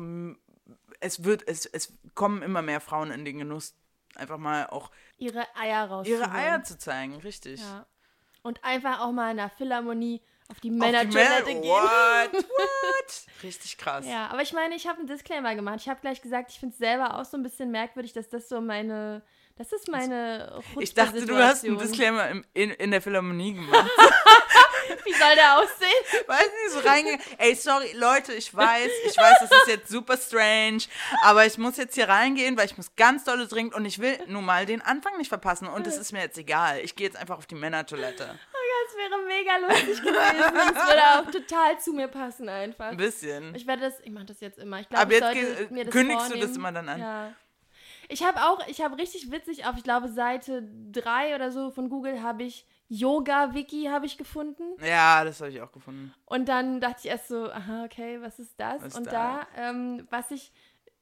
es wird, es, es kommen immer mehr Frauen in den Genuss, einfach mal auch ihre Eier raus. ihre Eier zu zeigen, richtig. Ja. Und einfach auch mal in der Philharmonie auf die Auf die Männertoilette Männer- gehen. What? What? Richtig krass. Ja, aber ich meine, ich habe einen Disclaimer gemacht. Ich habe gleich gesagt, ich finde es selber auch so ein bisschen merkwürdig, dass das so meine, das ist meine Ich dachte, du hast einen. Disclaimer im, in, in der Philharmonie gemacht. Wie soll der aussehen? Weiß nicht, so reingegangen. Ey, sorry, Leute, ich weiß, ich weiß, das ist jetzt super strange, aber ich muss jetzt hier reingehen, weil ich muss ganz dolle dringend und ich will nun mal den Anfang nicht verpassen und es ist mir jetzt egal. Ich gehe jetzt einfach auf die Männertoilette. Das wäre mega lustig gewesen. Das würde auch total zu mir passen einfach. Ein bisschen. Ich werde das, ich mache das jetzt immer. Ich glaube, Aber ich jetzt sollte mir das kündigst du vornehmen. das immer dann an? Ja. Ich habe auch, ich habe richtig witzig auf, ich glaube, Seite 3 oder so von Google habe ich Yoga-Wiki habe ich gefunden. Ja, das habe ich auch gefunden. Und dann dachte ich erst so, aha, okay, was ist das? Was und da? da, ähm, was ich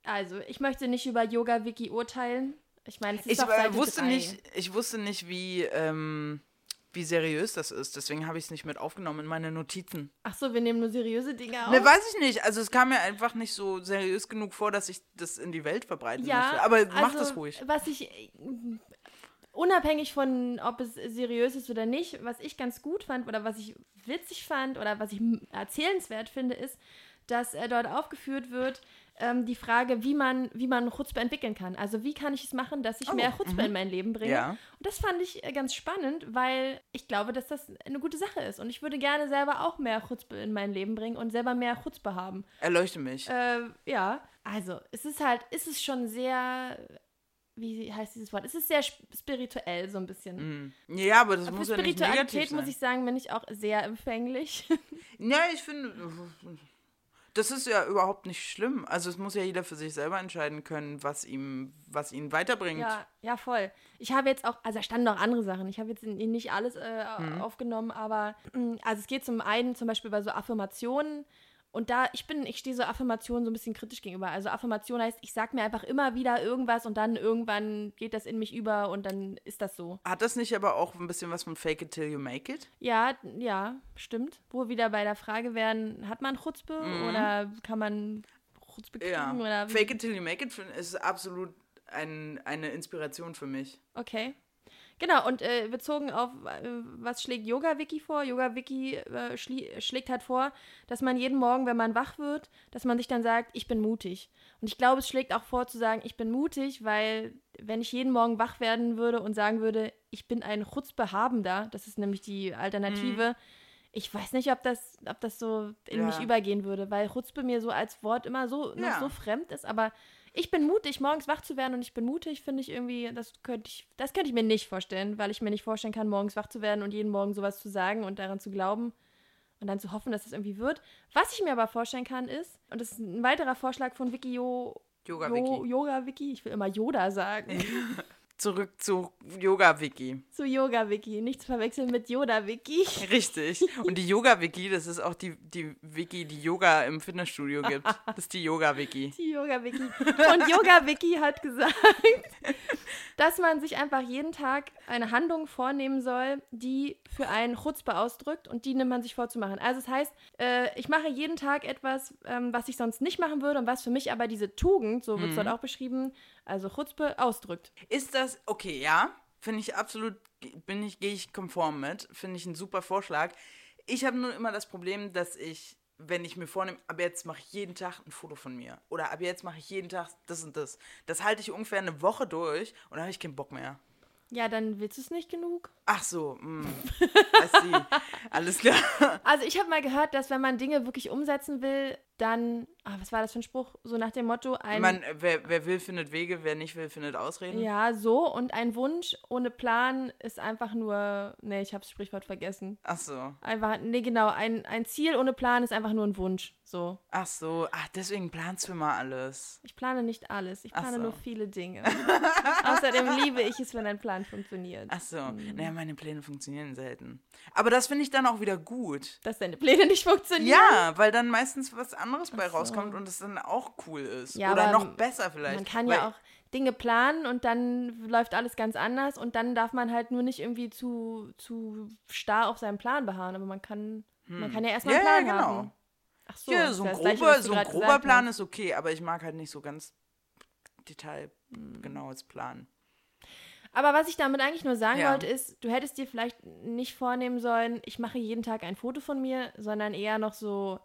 Also, ich möchte nicht über Yoga Wiki urteilen. Ich meine, es ist Ich auf Seite wusste drei. nicht, ich wusste nicht, wie, ähm, wie seriös das ist. Deswegen habe ich es nicht mit aufgenommen in meine Notizen. Ach so, wir nehmen nur seriöse Dinge auf. Ne, weiß ich nicht. Also es kam mir einfach nicht so seriös genug vor, dass ich das in die Welt verbreiten ja, möchte. Aber mach also, das ruhig. Was ich unabhängig von, ob es seriös ist oder nicht, was ich ganz gut fand oder was ich witzig fand oder was ich erzählenswert finde, ist, dass äh, dort aufgeführt wird, ähm, die Frage, wie man, wie man Chutzpe entwickeln kann. Also wie kann ich es machen, dass ich Oh, mehr Chutzpe in mein Leben bringe. Ja. Und das fand ich äh, ganz spannend, weil ich glaube, dass das eine gute Sache ist. Und ich würde gerne selber auch mehr Chutzpe in mein Leben bringen und selber mehr Chutzpe haben. Erleuchte mich. Äh, ja, also es ist halt, es ist schon sehr, wie heißt dieses Wort? Es ist sehr sp- spirituell so ein bisschen. Mhm. Ja, aber das Für muss ja nicht negativ Spiritualität sein. muss ich sagen, bin ich auch sehr empfänglich. Ja, ich finde, das ist ja überhaupt nicht schlimm. Also es muss ja jeder für sich selber entscheiden können, was ihm, was ihn weiterbringt. ja, ja, voll. Ich habe jetzt auch, also da standen auch andere Sachen. Ich habe jetzt nicht alles äh, Mhm. aufgenommen, aber mh, also es geht zum einen zum Beispiel bei so Affirmationen. Und da, ich bin, ich stehe so Affirmationen so ein bisschen kritisch gegenüber. Also Affirmation heißt, ich sag mir einfach immer wieder irgendwas und dann irgendwann geht das in mich über und dann ist das so. Hat das nicht aber auch ein bisschen was von Fake it till you make it? Ja, ja, stimmt. Wo wir wieder bei der Frage wären, hat man Chutzpe oder kann man Chutzpe kriegen? Ja. Oder? Fake it till you make it ist absolut ein, eine Inspiration für mich. Okay. Genau, und äh, bezogen auf, äh, was schlägt Yoga-Wiki vor? Yoga-Wiki äh, schlägt halt vor, dass man jeden Morgen, wenn man wach wird, dass man sich dann sagt, ich bin mutig. Und ich glaube, es schlägt auch vor zu sagen, ich bin mutig, weil wenn ich jeden Morgen wach werden würde und sagen würde, ich bin ein Chutzbehabender, das ist nämlich die Alternative, ich weiß nicht, ob das, ob das so in Ja. mich übergehen würde, weil Chutzpe mir so als Wort immer so noch Ja. so fremd ist, aber ich bin mutig, morgens wach zu werden und ich bin mutig, finde ich irgendwie, das könnte ich, das könnte ich mir nicht vorstellen, weil ich mir nicht vorstellen kann, morgens wach zu werden und jeden Morgen sowas zu sagen und daran zu glauben und dann zu hoffen, dass es irgendwie wird. Was ich mir aber vorstellen kann, ist, und das ist ein weiterer Vorschlag von Wiki Jo, Yoga Wiki. Yoga Wiki, ich will immer Yoda sagen, Zurück zu Yoga Wiki. zu Yoga Wiki, nicht zu verwechseln mit Yoda Wiki. Richtig. Und die Yoga Wiki, das ist auch die, die Wiki, die Yoga im Fitnessstudio gibt. Das ist die Yoga Wiki. Die Yoga Wiki. Und Yoga Wiki hat gesagt, dass man sich einfach jeden Tag eine Handlung vornehmen soll, die für einen Chutzpe ausdrückt und die nimmt man sich vorzumachen. Also es heißt, äh, ich mache jeden Tag etwas, ähm, was ich sonst nicht machen würde und was für mich aber diese Tugend, so wird es dort auch beschrieben, also Chutzpe ausdrückt. Ist das, okay, ja, finde ich absolut, bin ich, gehe ich konform mit, finde ich ein super Vorschlag. Ich habe nur immer das Problem, dass ich, wenn ich mir vornehme, ab jetzt mache ich jeden Tag ein Foto von mir. Oder ab jetzt mache ich jeden Tag das und das. Das halte ich ungefähr eine Woche durch und dann habe ich keinen Bock mehr. Ja, dann willst du es nicht genug. Ach so, see. Alles klar. Also ich habe mal gehört, dass wenn man Dinge wirklich umsetzen will, dann, ah, was war das für ein Spruch? So nach dem Motto, ein Man, wer, wer will, findet Wege, wer nicht will, findet Ausreden. Ja, so. Und ein Wunsch ohne Plan ist einfach nur. Nee, ich habe das Sprichwort vergessen. Ach so. Einfach, nee, genau. Ein, ein Ziel ohne Plan ist einfach nur ein Wunsch. So. Ach so. Ach, deswegen planst du immer alles. Ich plane nicht alles. Ich Ach plane so. nur viele Dinge. Außerdem liebe ich es, wenn ein Plan funktioniert. Ach so. Mhm. Naja, meine Pläne funktionieren selten. Aber das finde ich dann auch wieder gut. Dass deine Pläne nicht funktionieren. Ja, weil dann meistens was anderes bei so. rauskommt und es dann auch cool ist. Ja, Oder noch besser vielleicht. Man kann ja auch Dinge planen und dann läuft alles ganz anders und dann darf man halt nur nicht irgendwie zu, zu starr auf seinem Plan beharren. Aber man kann, man kann ja erstmal Hm. Ja, einen ja, Plan genau. haben. Ach so, Ja, so ein das Gleiche, so ein grober Plan hast. ist okay, aber ich mag halt nicht so ganz detailgenaues Hm. Plan. Aber was ich damit eigentlich nur sagen Ja. wollte, ist, du hättest dir vielleicht nicht vornehmen sollen, ich mache jeden Tag ein Foto von mir, sondern eher noch so,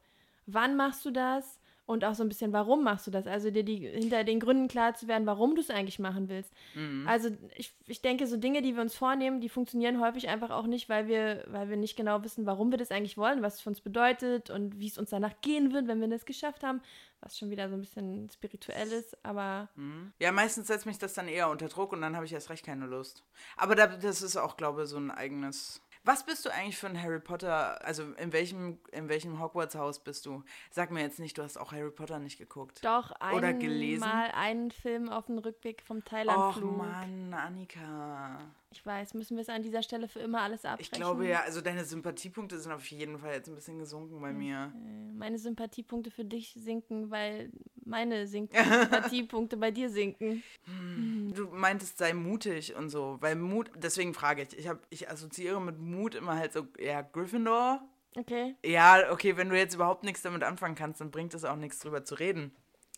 wann machst du das? Und auch so ein bisschen, warum machst du das? Also dir die, hinter den Gründen klar zu werden, warum du es eigentlich machen willst. Mhm. Also ich, ich denke, so Dinge, die wir uns vornehmen, die funktionieren häufig einfach auch nicht, weil wir, weil wir nicht genau wissen, warum wir das eigentlich wollen, was es für uns bedeutet und wie es uns danach gehen wird, wenn wir das geschafft haben. Was schon wieder so ein bisschen spirituell ist, aber Ja, meistens setzt mich das dann eher unter Druck und dann habe ich erst recht keine Lust. Aber da, das ist auch, glaube ich, so ein eigenes. Was bist du eigentlich für ein Harry Potter? Also in welchem, in welchem Hogwarts-Haus bist du? Sag mir jetzt nicht, du hast auch Harry Potter nicht geguckt. doch Oder gelesen? einmal einen Film auf dem Rückweg vom Och Thailandflug. Mann, Annika. Ich weiß, müssen wir es an dieser Stelle für immer alles abbrechen? Ich glaube ja, also deine Sympathiepunkte sind auf jeden Fall jetzt ein bisschen gesunken bei mir. Meine Sympathiepunkte für dich sinken, weil meine Sympathiepunkte bei dir sinken. Du meintest, sei mutig und so, weil Mut, deswegen frage ich, ich, hab, ich assoziiere mit Mut immer halt so, ja, Gryffindor. Okay. Ja, okay, wenn du jetzt überhaupt nichts damit anfangen kannst, dann bringt es auch nichts drüber zu reden.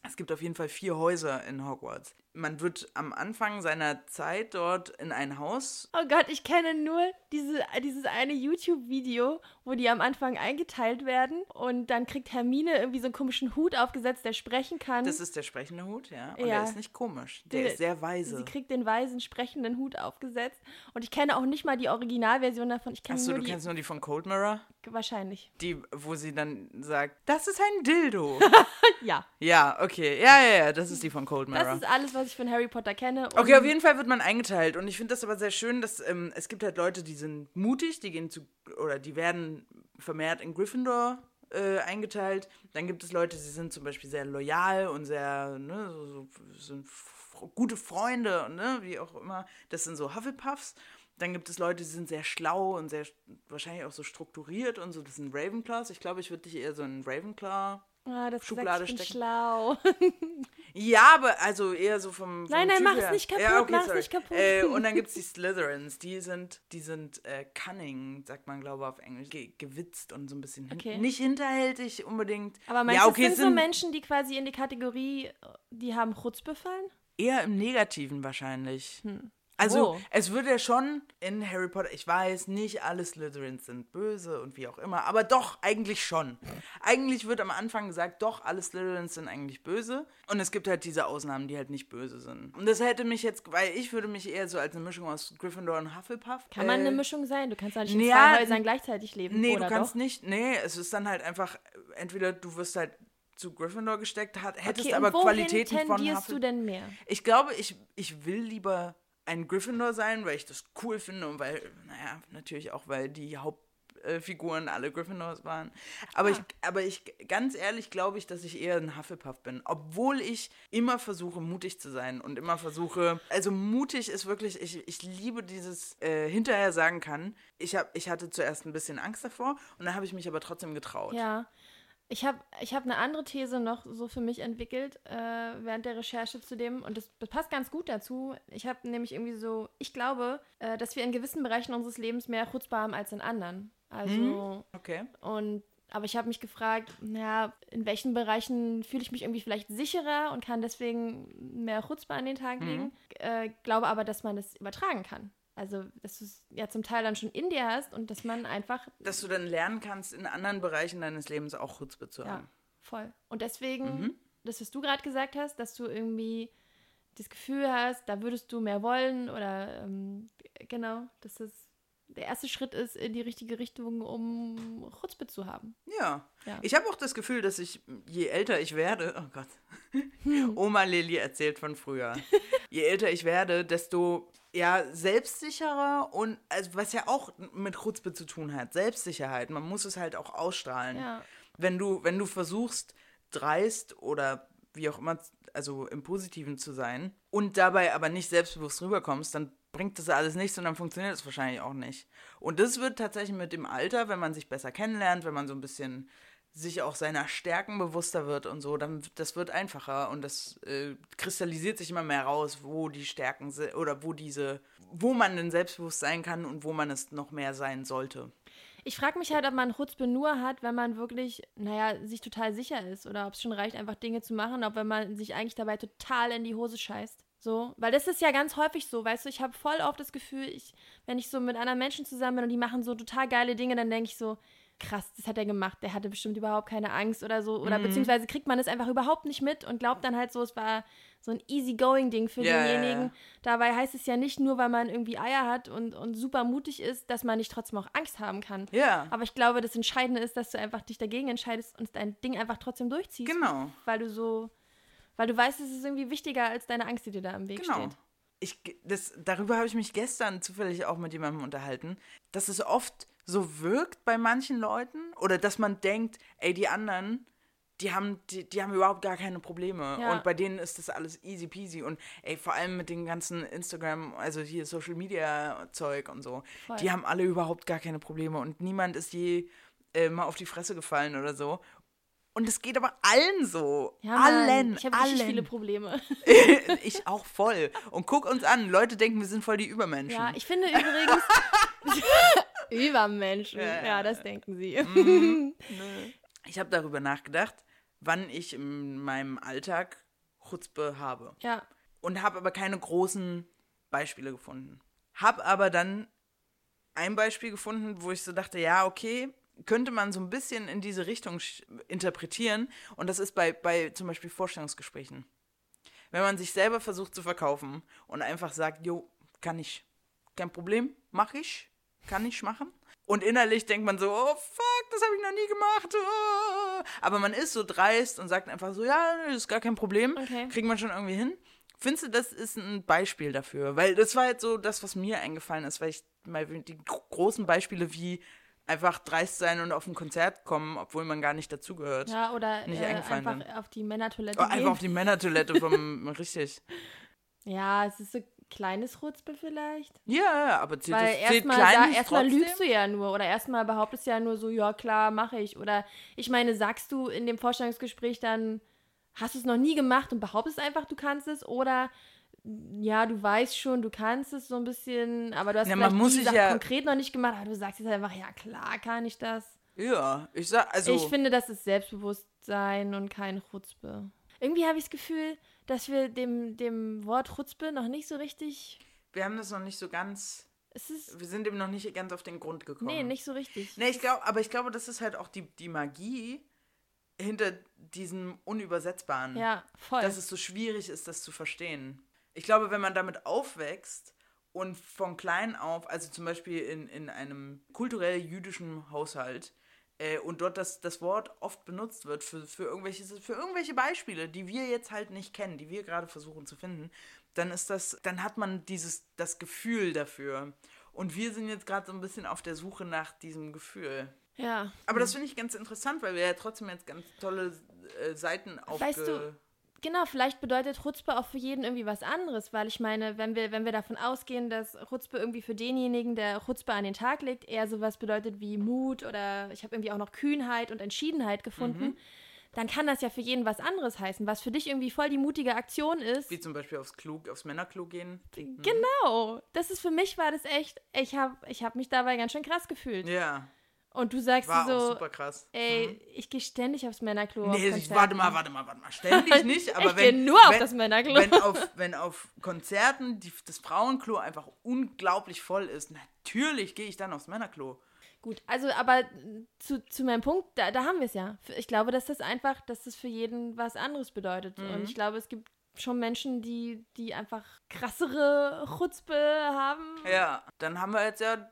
Es gibt auf jeden Fall vier Häuser in Hogwarts. Man wird am Anfang seiner Zeit dort in ein Haus. Oh Gott, ich kenne nur diese, dieses eine YouTube-Video, wo die am Anfang eingeteilt werden und dann kriegt Hermine irgendwie so einen komischen Hut aufgesetzt, der sprechen kann. Das ist der sprechende Hut, ja. Und Ja. der ist nicht komisch. Der Die- ist sehr weise. Sie kriegt den weisen, sprechenden Hut aufgesetzt. Und ich kenne auch nicht mal die Originalversion davon. Ich kenne Achso, du die. kennst nur die von Cold Mirror? Wahrscheinlich. Die, wo sie dann sagt, das ist ein Dildo. Ja. ja, okay. Ja, ja, ja, das ist die von Cold Mirror. Das ist alles, was ich von Harry Potter kenne. Okay, auf jeden Fall wird man eingeteilt und ich finde das aber sehr schön, dass ähm, es gibt halt Leute, die sind mutig, die gehen zu oder die werden vermehrt in Gryffindor äh, eingeteilt. Dann gibt es Leute, die sind zum Beispiel sehr loyal und sehr ne, so, so, sind gute Freunde und ne, wie auch immer. Das sind so Hufflepuffs. Dann gibt es Leute, die sind sehr schlau und sehr wahrscheinlich auch so strukturiert und so. Das sind Ravenclaws. Ich glaube, ich würde dich eher so in Ravenclaw. Ah, das Schublade stecken. schlau. Ja, aber also eher so vom. vom Nein, nein, Typ mach es nicht kaputt, ja, okay, mach es nicht kaputt. Äh, und dann gibt es die Slytherins, die sind, die sind äh, cunning, sagt man, glaube ich, auf Englisch. Ge gewitzt und so ein bisschen hin Okay. nicht hinterhältig unbedingt. Aber meinst ja, du, okay, es es sind so Menschen, die quasi in die Kategorie, die haben Chutzpe fallen? eher im Negativen wahrscheinlich. Hm. Also, Wo? es wird ja schon in Harry Potter, ich weiß, nicht alle Slytherins sind böse und wie auch immer, aber doch, eigentlich schon. Eigentlich wird am Anfang gesagt, doch, alle Slytherins sind eigentlich böse. Und es gibt halt diese Ausnahmen, die halt nicht böse sind. Und das hätte mich jetzt, weil ich würde mich eher so als eine Mischung aus Gryffindor und Hufflepuff. Kann man äh, eine Mischung sein? Du kannst ja nicht in ja, zwei Häusern gleichzeitig leben, Nee, du kannst doch? nicht, nee, es ist dann halt einfach, entweder du wirst halt zu Gryffindor gesteckt, hat, hättest Okay, aber Qualitäten von tendierst Hufflepuff. du denn mehr? Ich glaube, ich, ich will lieber ein Gryffindor sein, weil ich das cool finde und weil, naja, natürlich auch, weil die Hauptfiguren alle Gryffindors waren. Aber ich, aber ich, ganz ehrlich glaube ich, dass ich eher ein Hufflepuff bin. Obwohl ich immer versuche, mutig zu sein und immer versuche, also mutig ist wirklich, ich, ich liebe dieses äh, hinterher sagen kann, ich, hab, ich hatte zuerst ein bisschen Angst davor und dann habe ich mich aber trotzdem getraut. Ja. Ich habe ich hab eine andere These noch so für mich entwickelt äh, während der Recherche zu dem und das, das passt ganz gut dazu. Ich habe nämlich irgendwie so, ich glaube, äh, dass wir in gewissen Bereichen unseres Lebens mehr Chutzpah haben als in anderen. Also, Okay. und aber ich habe mich gefragt, naja, in welchen Bereichen fühle ich mich irgendwie vielleicht sicherer und kann deswegen mehr Chutzpah an den Tag legen. Äh, glaube aber, dass man das übertragen kann. Also, dass du es ja zum Teil dann schon in dir hast und dass man einfach Dass du dann lernen kannst, in anderen Bereichen deines Lebens auch Chutzpe zu Ja, haben. voll. Und deswegen, Mhm. das, was du gerade gesagt hast, dass du irgendwie das Gefühl hast, da würdest du mehr wollen oder ähm, genau, dass das der erste Schritt ist in die richtige Richtung, um Chutzpe zu haben. Ja. Ja. Ich habe auch das Gefühl, dass ich, je älter ich werde, oh Gott, Oma Lilly erzählt von früher. je älter ich werde, desto ja, selbstsicherer und also, was ja auch mit Chutzpe zu tun hat, Selbstsicherheit. Man muss es halt auch ausstrahlen. Ja. Wenn du, wenn du versuchst, dreist oder wie auch immer, also im Positiven zu sein und dabei aber nicht selbstbewusst rüberkommst, dann bringt das alles nichts und dann funktioniert es wahrscheinlich auch nicht. Und das wird tatsächlich mit dem Alter, wenn man sich besser kennenlernt, wenn man so ein bisschen sich auch seiner Stärken bewusster wird und so, dann das wird einfacher und das äh, kristallisiert sich immer mehr raus, wo die Stärken sind oder wo diese, wo man denn selbstbewusst sein kann und wo man es noch mehr sein sollte. Ich frage mich halt, ob man Chutzpe nur hat, wenn man wirklich, naja, sich total sicher ist oder ob es schon reicht, einfach Dinge zu machen, ob wenn man sich eigentlich dabei total in die Hose scheißt. So, weil das ist ja ganz häufig so, weißt du, ich habe voll oft das Gefühl, ich, wenn ich so mit anderen Menschen zusammen bin und die machen so total geile Dinge, dann denke ich so, krass, das hat er gemacht, der hatte bestimmt überhaupt keine Angst oder so, oder beziehungsweise kriegt man es einfach überhaupt nicht mit und glaubt dann halt so, es war so ein easy-going-Ding für ja, denjenigen. Dabei heißt es ja nicht nur, weil man irgendwie Eier hat und, und super mutig ist, dass man nicht trotzdem auch Angst haben kann. Ja, Aber ich glaube, das Entscheidende ist, dass du einfach dich dagegen entscheidest und dein Ding einfach trotzdem durchziehst. genau. Weil du so, weil du weißt, es ist irgendwie wichtiger als deine Angst, die dir da im Weg Genau. steht. Ich, das, darüber habe ich mich gestern zufällig auch mit jemandem unterhalten, dass es oft so wirkt bei manchen Leuten oder dass man denkt, ey, die anderen, die haben, die, die haben überhaupt gar keine Probleme Ja. und bei denen ist das alles easy peasy und ey, vor allem mit den ganzen Instagram, also hier Social Media Zeug und so, Voll. die haben alle überhaupt gar keine Probleme und niemand ist je äh, mal auf die Fresse gefallen oder so. Und es geht aber allen so. Ja, allen. Ich habe richtig viele Probleme. ich auch voll. Und guck uns an. Leute denken, wir sind voll die Übermenschen. Ja, ich finde übrigens. Übermenschen. Ja, ja, das denken sie. Ich habe darüber nachgedacht, wann ich in meinem Alltag Chutzpe habe. Ja. Und habe aber keine großen Beispiele gefunden. Habe aber dann ein Beispiel gefunden, wo ich so dachte, ja, okay, könnte man so ein bisschen in diese Richtung interpretieren. Und das ist bei, bei zum Beispiel Vorstellungsgesprächen. Wenn man sich selber versucht zu verkaufen und einfach sagt, jo, kann ich, kein Problem, mach ich, kann ich machen. Und innerlich denkt man so, oh fuck, das habe ich noch nie gemacht. oh. Aber man ist so dreist und sagt einfach so, ja, das ist gar kein Problem, Okay. kriegt man schon irgendwie hin. Findest du, das ist ein Beispiel dafür? Weil das war jetzt so das, was mir eingefallen ist, weil ich mal die gro- großen Beispiele wie einfach dreist sein und auf ein Konzert kommen, obwohl man gar nicht dazugehört. Ja, oder Nicht äh, einfach sind. auf die Männertoilette Oh, gehen. einfach auf die Männertoilette vom, richtig. Ja, es ist so kleines Rutzpe vielleicht. Ja, aber zählt Weil das zählt erstmal erstmal lügst du ja nur oder erstmal behauptest du ja nur so, ja klar, mache ich. Oder ich meine, sagst du in dem Vorstellungsgespräch dann, hast du es noch nie gemacht und behauptest einfach, du kannst es oder ja, du weißt schon, du kannst es so ein bisschen, aber du hast Ja, man vielleicht muss die Sache ja- konkret noch nicht gemacht, aber du sagst jetzt einfach, ja klar kann ich das. Ja, ich sag, also. Ich finde, das ist Selbstbewusstsein und kein Chutzpe. Irgendwie habe ich das Gefühl, dass wir dem, dem Wort Chutzpe noch nicht so richtig. wir haben das noch nicht so ganz. Es ist. Wir sind dem noch nicht ganz auf den Grund gekommen. Nee, nicht so richtig. Nee, ich glaube, aber ich glaube, das ist halt auch die, die Magie hinter diesem Unübersetzbaren. Ja, voll. Dass es so schwierig ist, das zu verstehen. Ich glaube, wenn man damit aufwächst und von klein auf, also zum Beispiel in, in einem kulturell jüdischen Haushalt, äh, und dort das, das Wort oft benutzt wird für, für, irgendwelche, für irgendwelche Beispiele, die wir jetzt halt nicht kennen, die wir gerade versuchen zu finden, dann ist das, dann hat man dieses, das Gefühl dafür. Und wir sind jetzt gerade so ein bisschen auf der Suche nach diesem Gefühl. ja. Aber das finde ich ganz interessant, weil wir ja trotzdem jetzt ganz tolle äh, Seiten aufge... Weißt du, Genau, vielleicht bedeutet Chutzpe auch für jeden irgendwie was anderes, weil ich meine, wenn wir, wenn wir davon ausgehen, dass Chutzpe irgendwie für denjenigen, der Chutzpe an den Tag legt, eher sowas bedeutet wie Mut oder ich habe irgendwie auch noch Kühnheit und Entschiedenheit gefunden, Mhm. dann kann das ja für jeden was anderes heißen, was für dich irgendwie voll die mutige Aktion ist. Wie zum Beispiel aufs Klo, aufs Männerklo gehen. Genau, das ist für mich war das echt, ich habe ich hab mich dabei ganz schön krass gefühlt. Ja, Und du sagst war auch so, super krass. ey, ich gehe ständig aufs Männerklo. auf Nee, ich, Konzerten. warte mal, warte mal, warte mal. Ständig nicht, aber ich wenn. gehe nur auf wenn, das Männerklo. Wenn auf, wenn auf Konzerten die, das Frauenklo einfach unglaublich voll ist, natürlich gehe ich dann aufs Männerklo. Gut, also aber zu, zu meinem Punkt, da, da haben wir es ja. Ich glaube, dass das einfach, dass das für jeden was anderes bedeutet. Mhm. Und ich glaube, es gibt schon Menschen, die, die einfach krassere Chutzpe haben. Ja, dann haben wir jetzt ja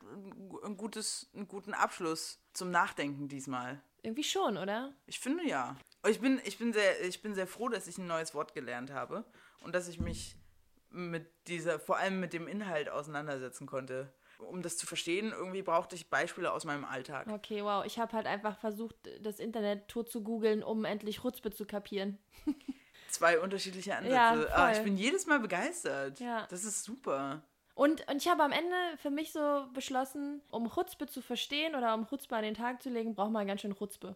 ein gutes, einen guten Abschluss zum Nachdenken diesmal. Irgendwie schon, oder? Ich finde ja. Ich bin, ich, bin sehr, ich bin sehr froh, dass ich ein neues Wort gelernt habe und dass ich mich mit dieser, vor allem mit dem Inhalt auseinandersetzen konnte. Um das zu verstehen, irgendwie brauchte ich Beispiele aus meinem Alltag. Okay, wow. Ich habe halt einfach versucht, das Internet tot zu googeln, um endlich Chutzpe zu kapieren. Zwei unterschiedliche Ansätze. Ja, ah, ich bin jedes Mal begeistert. Ja. Das ist super. Und, und ich habe am Ende für mich so beschlossen, um Chutzpe zu verstehen oder um Chutzpe an den Tag zu legen, braucht man ganz schön Chutzpe.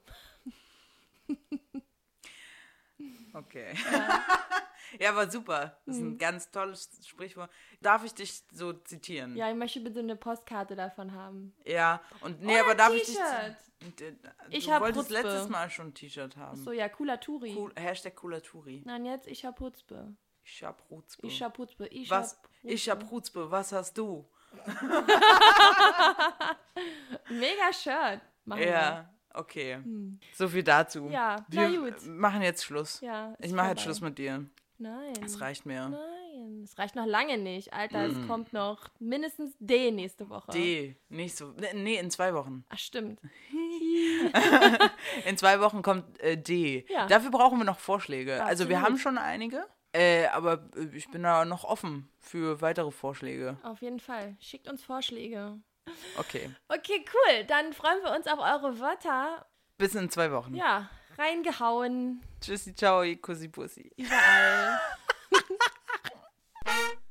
Okay. Ja, aber super. Das ist Hm. ein ganz tolles Sprichwort. Darf ich dich so zitieren? Ja, ich möchte bitte eine Postkarte davon haben. Ja, und nee, Oder aber darf ich dich. T-Shirt. Du Ich hab wolltest Chutzpe. letztes Mal schon ein T-Shirt haben. So, ja, cooler Turi. Cool, Hashtag Kulaturi. Nein, jetzt ich hab Hutzpe. Ich hab Rutzpe. Ich hab Hutzpe. Ich was? hab Ich hab Rutzpe. Was hast du? Mega Shirt. Machen wir. Ja, okay. So viel dazu. Hm. Ja, Wir na gut. machen jetzt Schluss. Ja, ich mache jetzt. Schluss mit dir. Nein. Es reicht mir. Nein, es reicht noch lange nicht. Alter, es kommt noch mindestens D nächste Woche. Mm. D. Nicht so. ne- Nee, in zwei Wochen. Ach, stimmt. In zwei Wochen kommt äh, D. Ja. Dafür brauchen wir noch Vorschläge. Also wir Absolut. haben schon einige, äh, aber äh, ich bin da noch offen für weitere Vorschläge. Auf jeden Fall. Schickt uns Vorschläge. Okay. Okay, cool. Dann freuen wir uns auf eure Wörter. Bis in zwei Wochen. Ja, Reingehauen. Tschüssi, ciao, Kussi, Bussi. Überall.